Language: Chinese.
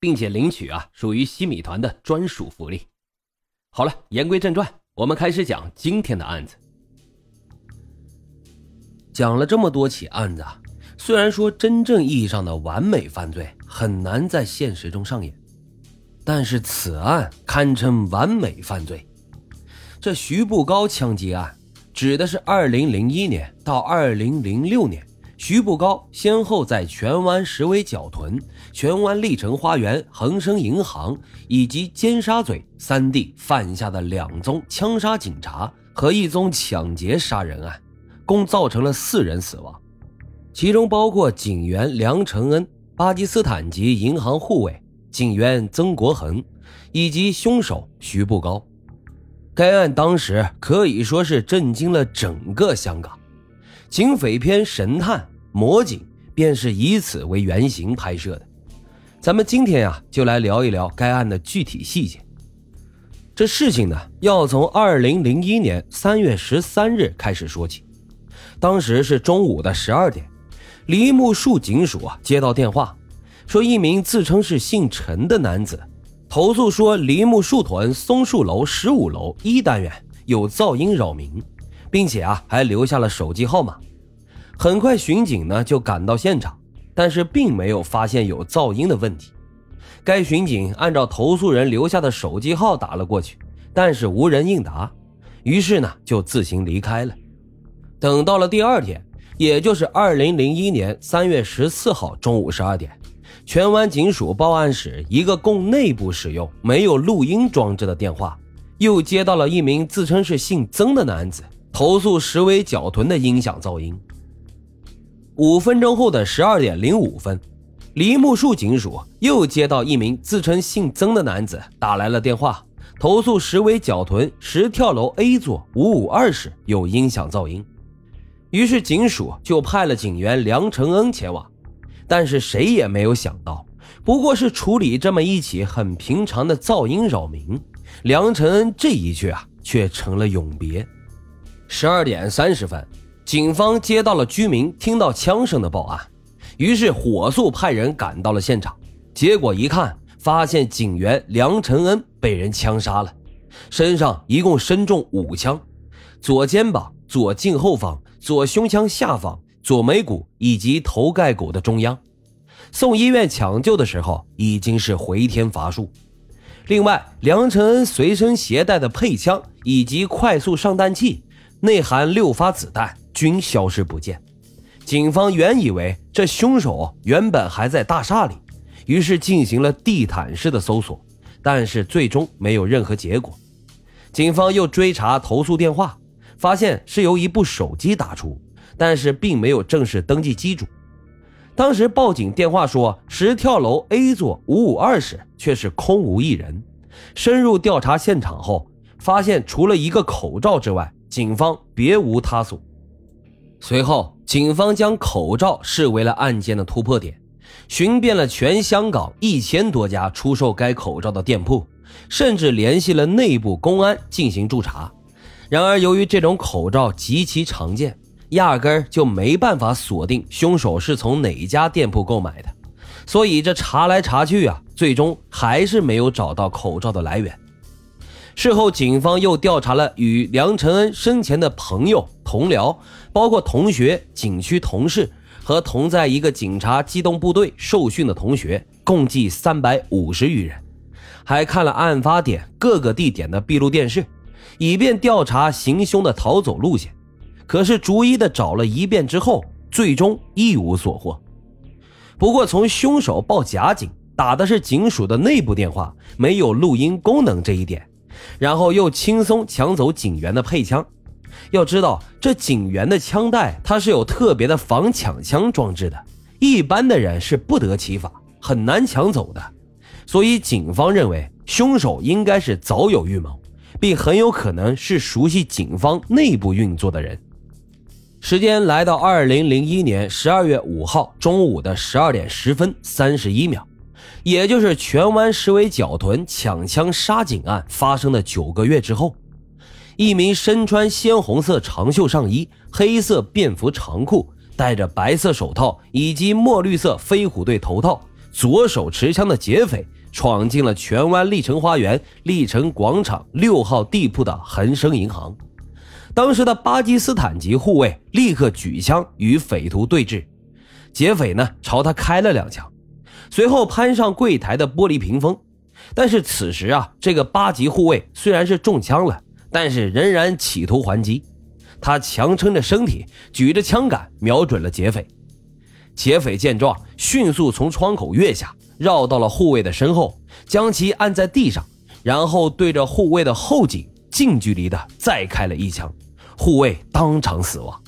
并且领取啊，属于西米团的专属福利。好了，言归正传，我们开始讲今天的案子。讲了这么多起案子，啊，虽然说真正意义上的完美犯罪很难在现实中上演，但是此案堪称完美犯罪。这徐步高枪击案，指的是二零零一年到二零零六年。徐步高先后在荃湾石围角屯、荃湾丽城花园、恒生银行以及尖沙咀三地犯下的两宗枪杀警察和一宗抢劫杀人案，共造成了四人死亡，其中包括警员梁承恩、巴基斯坦籍银行护卫警员曾国恒以及凶手徐步高。该案当时可以说是震惊了整个香港。警匪片《神探》《魔警》便是以此为原型拍摄的。咱们今天啊，就来聊一聊该案的具体细节。这事情呢，要从二零零一年三月十三日开始说起。当时是中午的十二点，梨木树警署啊接到电话，说一名自称是姓陈的男子投诉说，梨木树屯松树楼十五楼一单元有噪音扰民。并且啊，还留下了手机号码。很快，巡警呢就赶到现场，但是并没有发现有噪音的问题。该巡警按照投诉人留下的手机号打了过去，但是无人应答，于是呢就自行离开了。等到了第二天，也就是二零零一年三月十四号中午十二点，荃湾警署报案室一个供内部使用、没有录音装置的电话，又接到了一名自称是姓曾的男子。投诉石围角屯的音响噪音。五分钟后的十二点零五分，梨木树警署又接到一名自称姓曾的男子打来了电话，投诉石围角屯十跳楼 A 座五五二室有音响噪音。于是警署就派了警员梁承恩前往，但是谁也没有想到，不过是处理这么一起很平常的噪音扰民，梁承恩这一去啊，却成了永别。十二点三十分，警方接到了居民听到枪声的报案，于是火速派人赶到了现场。结果一看，发现警员梁承恩被人枪杀了，身上一共身中五枪，左肩膀、左颈后方、左胸腔下方、左眉骨以及头盖骨的中央。送医院抢救的时候，已经是回天乏术。另外，梁承恩随身携带的配枪以及快速上弹器。内含六发子弹均消失不见，警方原以为这凶手原本还在大厦里，于是进行了地毯式的搜索，但是最终没有任何结果。警方又追查投诉电话，发现是由一部手机打出，但是并没有正式登记机主。当时报警电话说十跳楼 A 座五五二室却是空无一人。深入调查现场后，发现除了一个口罩之外，警方别无他所。随后，警方将口罩视为了案件的突破点，寻遍了全香港一千多家出售该口罩的店铺，甚至联系了内部公安进行驻查。然而，由于这种口罩极其常见，压根儿就没办法锁定凶手是从哪一家店铺购买的，所以这查来查去啊，最终还是没有找到口罩的来源。事后，警方又调查了与梁承恩生前的朋友、同僚，包括同学、景区同事和同在一个警察机动部队受训的同学，共计三百五十余人，还看了案发点各个地点的闭路电视，以便调查行凶的逃走路线。可是，逐一的找了一遍之后，最终一无所获。不过，从凶手报假警打的是警署的内部电话，没有录音功能这一点。然后又轻松抢走警员的配枪。要知道，这警员的枪带它是有特别的防抢枪装置的，一般的人是不得其法，很难抢走的。所以警方认为凶手应该是早有预谋，并很有可能是熟悉警方内部运作的人。时间来到二零零一年十二月五号中午的十二点十分三十一秒，也就是荃湾石围角屯抢枪杀警案发生的九个月之后，一名身穿鲜红色长袖上衣、黑色便服长裤、戴着白色手套以及墨绿色飞虎队头套、左手持枪的劫匪，闯进了荃湾丽城花园丽城广场六号地铺的恒生银行。当时的巴基斯坦籍护卫立刻举枪与匪徒对峙，劫匪呢朝他开了两枪，随后攀上柜台的玻璃屏风。但是此时啊，这个八级护卫虽然是中枪了，但是仍然企图还击。他强撑着身体，举着枪杆瞄准了劫匪。劫匪见状，迅速从窗口跃下，绕到了护卫的身后，将其按在地上，然后对着护卫的后颈近距离的再开了一枪。护卫当场死亡。